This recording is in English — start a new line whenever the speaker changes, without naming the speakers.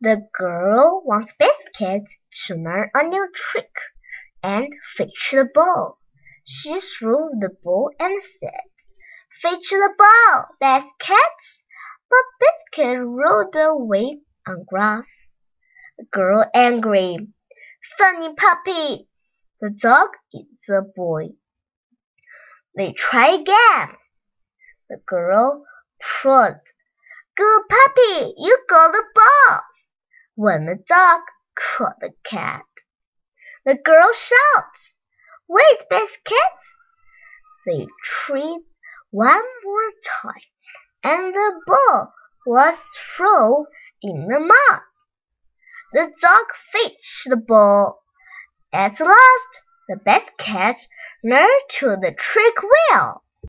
The girl wants Biscuit to learn a new trick and fetch the ball. She threw the ball and said, Fetch the ball, Biscuit! But Biscuit rolled away on grass. The girl angry. Funny puppy! The dog is a boy. They try again. The girl prodded. Good puppy, you got the ball. When the dog caught the cat. The girl shouted, Wait, Biscuits! They tried one more time, and the ball was thrown in the mud. The dog fetched the ball. At last, the Biscuit learned to the trick well.